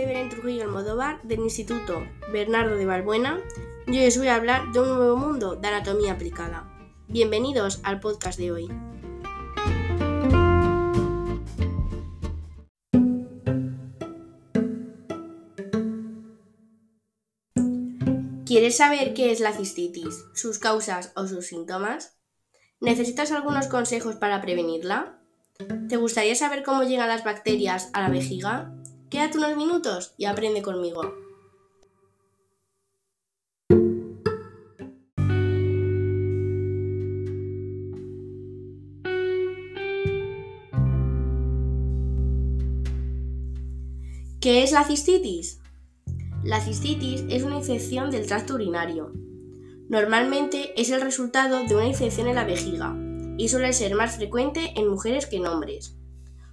soy Belén Trujillo Almodóvar del Instituto Bernardo de Balbuena y hoy os voy a hablar de un nuevo mundo de anatomía aplicada. Bienvenidos al podcast de hoy. ¿Quieres saber qué es la cistitis, sus causas o sus síntomas? ¿Necesitas algunos consejos para prevenirla? ¿Te gustaría saber cómo llegan las bacterias a la vejiga? Quédate unos minutos y aprende conmigo. ¿Qué es la cistitis? La cistitis es una infección del tracto urinario. Normalmente es el resultado de una infección en la vejiga y suele ser más frecuente en mujeres que en hombres.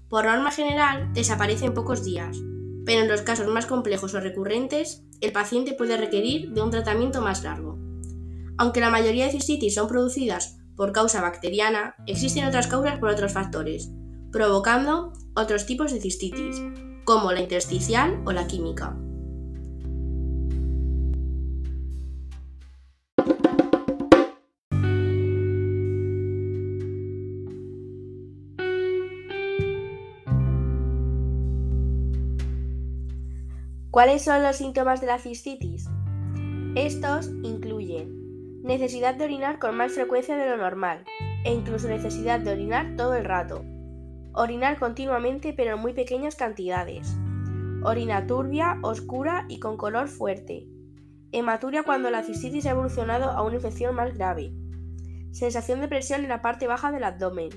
Por norma general, desaparece en pocos días, pero en los casos más complejos o recurrentes, el paciente puede requerir de un tratamiento más largo. Aunque la mayoría de cistitis son producidas por causa bacteriana, existen otras causas por otros factores, provocando otros tipos de cistitis, como la intersticial o la química. ¿Cuáles son los síntomas de la cistitis? Estos incluyen necesidad de orinar con más frecuencia de lo normal e incluso necesidad de orinar todo el rato, orinar continuamente pero en muy pequeñas cantidades, orina turbia, oscura y con color fuerte, hematuria cuando la cistitis ha evolucionado a una infección más grave, sensación de presión en la parte baja del abdomen,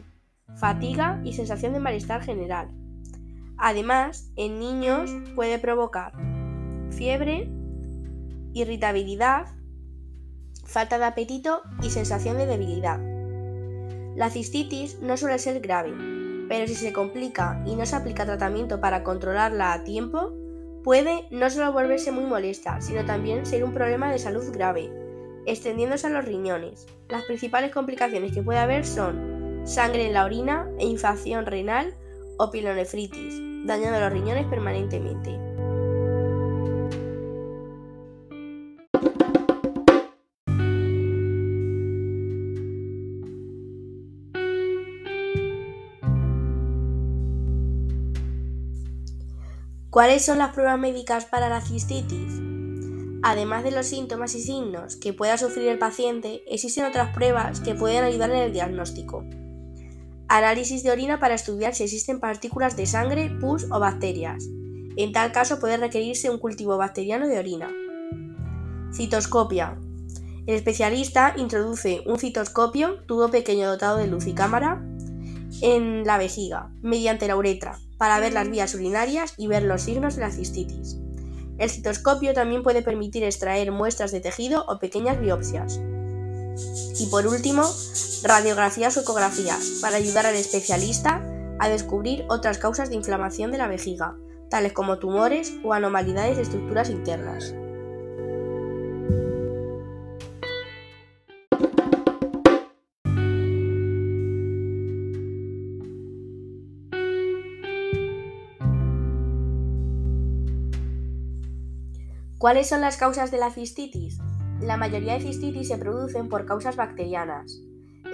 fatiga y sensación de malestar general. Además, en niños puede provocar fiebre, irritabilidad, falta de apetito y sensación de debilidad. La cistitis no suele ser grave, pero si se complica y no se aplica tratamiento para controlarla a tiempo, puede no solo volverse muy molesta, sino también ser un problema de salud grave, extendiéndose a los riñones. Las principales complicaciones que puede haber son sangre en la orina e infección renal o pilonefritis, dañando los riñones permanentemente. ¿Cuáles son las pruebas médicas para la cistitis? Además de los síntomas y signos que pueda sufrir el paciente, existen otras pruebas que pueden ayudar en el diagnóstico. Análisis de orina para estudiar si existen partículas de sangre, pus o bacterias. En tal caso puede requerirse un cultivo bacteriano de orina. Citoscopia. El especialista introduce un citoscopio, tubo pequeño dotado de luz y cámara, en la vejiga, mediante la uretra, para ver las vías urinarias y ver los signos de la cistitis. El citoscopio también puede permitir extraer muestras de tejido o pequeñas biopsias. Y por último, radiografías o ecografías, para ayudar al especialista a descubrir otras causas de inflamación de la vejiga, tales como tumores o anomalidades de estructuras internas. ¿Cuáles son las causas de la cistitis? La mayoría de cistitis se producen por causas bacterianas.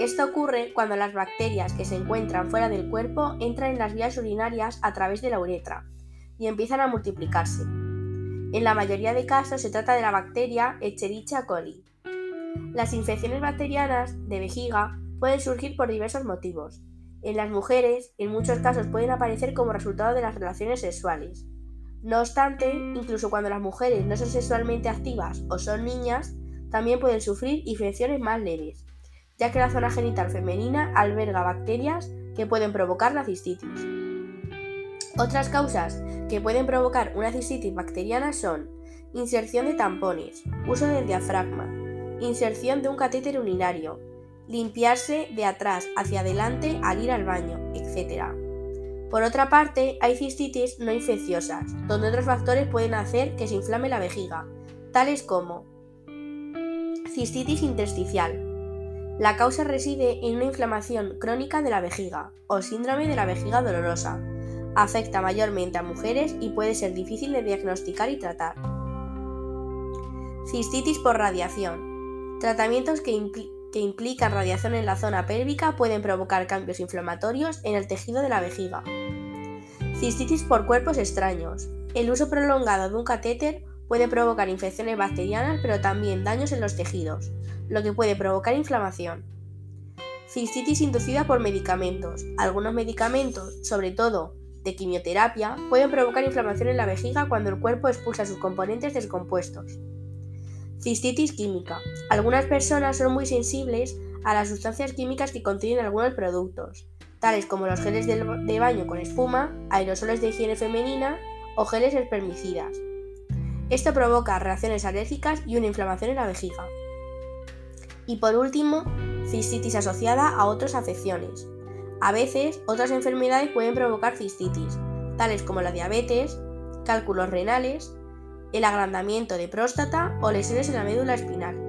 Esto ocurre cuando las bacterias que se encuentran fuera del cuerpo entran en las vías urinarias a través de la uretra y empiezan a multiplicarse. En la mayoría de casos se trata de la bacteria Escherichia coli. Las infecciones bacterianas de vejiga pueden surgir por diversos motivos. En las mujeres, en muchos casos pueden aparecer como resultado de las relaciones sexuales. No obstante, incluso cuando las mujeres no son sexualmente activas o son niñas, también pueden sufrir infecciones más leves, ya que la zona genital femenina alberga bacterias que pueden provocar la cistitis. Otras causas que pueden provocar una cistitis bacteriana son inserción de tampones, uso del diafragma, inserción de un catéter urinario, limpiarse de atrás hacia adelante al ir al baño, etc. Por otra parte, hay cistitis no infecciosas, donde otros factores pueden hacer que se inflame la vejiga, tales como cistitis intersticial. La causa reside en una inflamación crónica de la vejiga o síndrome de la vejiga dolorosa, Afecta mayormente a mujeres y puede ser difícil de diagnosticar y tratar. Cistitis por radiación. Tratamientos que, implican radiación en la zona pélvica pueden provocar cambios inflamatorios en el tejido de la vejiga. Cistitis por cuerpos extraños. El uso prolongado de un catéter puede provocar infecciones bacterianas pero también daños en los tejidos, lo que puede provocar inflamación. Cistitis inducida por medicamentos. Algunos medicamentos, sobre todo de quimioterapia, pueden provocar inflamación en la vejiga cuando el cuerpo expulsa sus componentes descompuestos. Cistitis química. Algunas personas son muy sensibles a las sustancias químicas que contienen algunos productos, tales como los geles de baño con espuma, aerosoles de higiene femenina o geles espermicidas. Esto provoca reacciones alérgicas y una inflamación en la vejiga. Y por último, cistitis asociada a otras afecciones. A veces, otras enfermedades pueden provocar cistitis, tales como la diabetes, cálculos renales, el agrandamiento de próstata o lesiones en la médula espinal.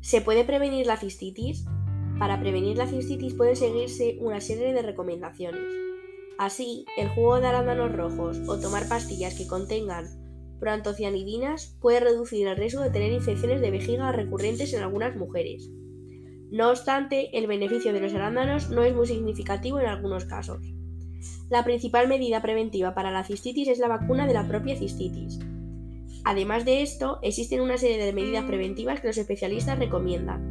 ¿Se puede prevenir la cistitis? Para prevenir la cistitis pueden seguirse una serie de recomendaciones. Así, el jugo de arándanos rojos o tomar pastillas que contengan proantocianidinas puede reducir el riesgo de tener infecciones de vejiga recurrentes en algunas mujeres. No obstante, el beneficio de los arándanos no es muy significativo en algunos casos. La principal medida preventiva para la cistitis es la vacuna de la propia cistitis, Además de esto, existen una serie de medidas preventivas que los especialistas recomiendan.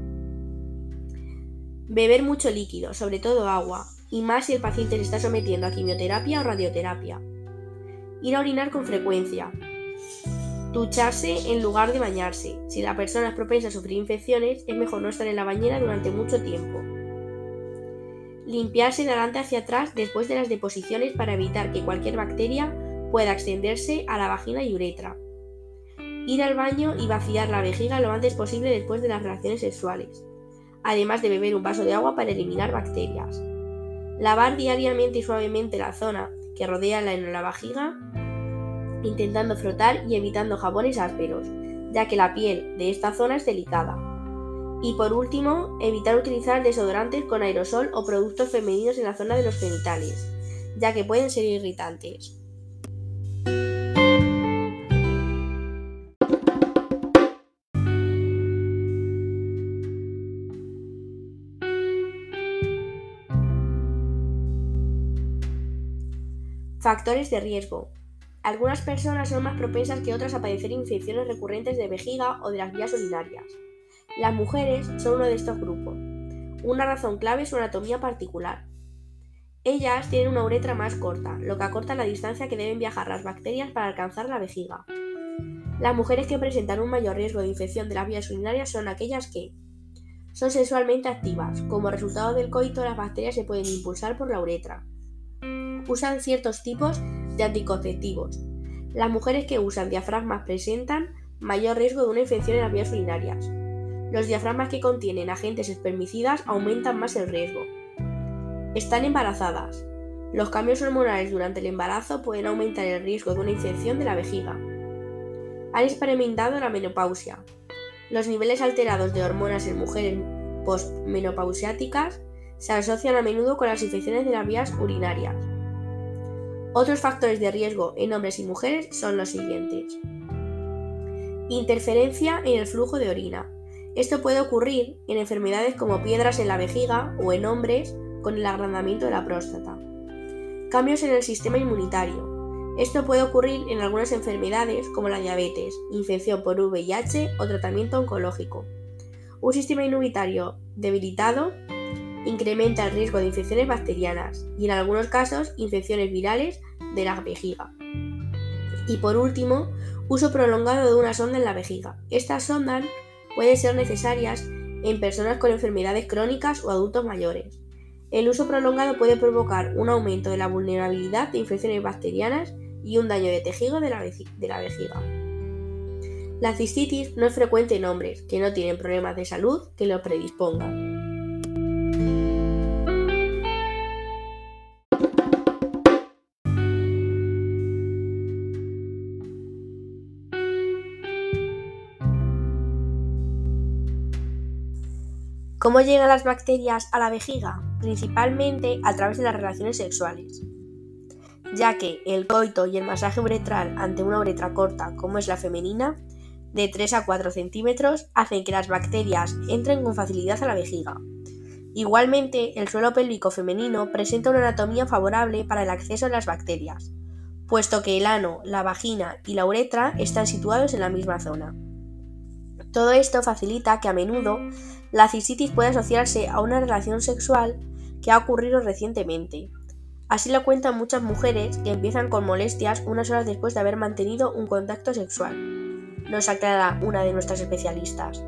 Beber mucho líquido, sobre todo agua, y más si el paciente se está sometiendo a quimioterapia o radioterapia. Ir a orinar con frecuencia. Ducharse en lugar de bañarse. Si la persona es propensa a sufrir infecciones, es mejor no estar en la bañera durante mucho tiempo. Limpiarse de adelante hacia atrás después de las deposiciones para evitar que cualquier bacteria pueda extenderse a la vagina y uretra ir al baño y vaciar la vejiga lo antes posible después de las relaciones sexuales, además de beber un vaso de agua para eliminar bacterias. Lavar diariamente y suavemente la zona que rodea la, la vejiga, intentando frotar y evitando jabones ásperos, ya que la piel de esta zona es delicada. Y por último, evitar utilizar desodorantes con aerosol o productos femeninos en la zona de los genitales, ya que pueden ser irritantes. Factores de riesgo. Algunas personas son más propensas que otras a padecer infecciones recurrentes de vejiga o de las vías urinarias. Las mujeres son uno de estos grupos. Una razón clave es su anatomía particular. Ellas tienen una uretra más corta, lo que acorta la distancia que deben viajar las bacterias para alcanzar la vejiga. Las mujeres que presentan un mayor riesgo de infección de las vías urinarias son aquellas que son sexualmente activas. Como resultado del coito, las bacterias se pueden impulsar por la uretra usan ciertos tipos de anticonceptivos. Las mujeres que usan diafragmas presentan mayor riesgo de una infección en las vías urinarias. Los diafragmas que contienen agentes espermicidas aumentan más el riesgo. Están embarazadas. Los cambios hormonales durante el embarazo pueden aumentar el riesgo de una infección de la vejiga. Han experimentado la menopausia. Los niveles alterados de hormonas en mujeres postmenopausiáticas se asocian a menudo con las infecciones de las vías urinarias. Otros factores de riesgo en hombres y mujeres son los siguientes. Interferencia en el flujo de orina. Esto puede ocurrir en enfermedades como piedras en la vejiga o en hombres con el agrandamiento de la próstata. Cambios en el sistema inmunitario. Esto puede ocurrir en algunas enfermedades como la diabetes, infección por VIH o tratamiento oncológico. Un sistema inmunitario debilitado incrementa el riesgo de infecciones bacterianas y en algunos casos infecciones virales de la vejiga. Y por último, uso prolongado de una sonda en la vejiga. Estas sondas pueden ser necesarias en personas con enfermedades crónicas o adultos mayores. El uso prolongado puede provocar un aumento de la vulnerabilidad de infecciones bacterianas y un daño de tejido de la, de la vejiga. La cistitis no es frecuente en hombres que no tienen problemas de salud que lo predispongan. ¿Cómo llegan las bacterias a la vejiga? Principalmente a través de las relaciones sexuales, ya que el coito y el masaje uretral ante una uretra corta, como es la femenina, de 3 a 4 centímetros, hacen que las bacterias entren con facilidad a la vejiga. Igualmente, el suelo pélvico femenino presenta una anatomía favorable para el acceso de las bacterias, puesto que el ano, la vagina y la uretra están situados en la misma zona. Todo esto facilita que a menudo la cistitis pueda asociarse a una relación sexual que ha ocurrido recientemente. Así lo cuentan muchas mujeres que empiezan con molestias unas horas después de haber mantenido un contacto sexual. Nos aclara una de nuestras especialistas.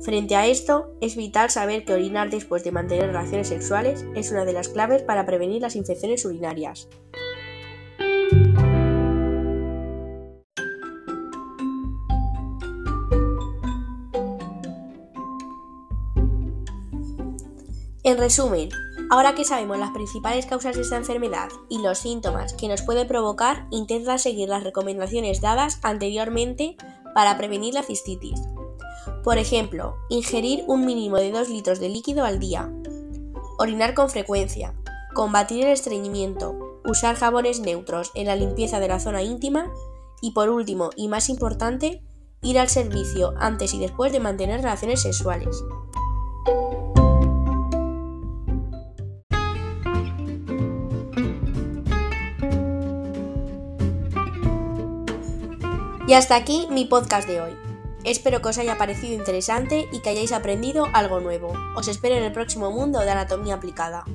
Frente a esto, es vital saber que orinar después de mantener relaciones sexuales es una de las claves para prevenir las infecciones urinarias. En resumen, ahora que sabemos las principales causas de esta enfermedad y los síntomas que nos puede provocar, intenta seguir las recomendaciones dadas anteriormente para prevenir la cistitis. Por ejemplo, ingerir un mínimo de 2 litros de líquido al día, orinar con frecuencia, combatir el estreñimiento, usar jabones neutros en la limpieza de la zona íntima y por último y más importante, ir al servicio antes y después de mantener relaciones sexuales. Y hasta aquí mi podcast de hoy. Espero que os haya parecido interesante y que hayáis aprendido algo nuevo. Os espero en el próximo mundo de anatomía aplicada.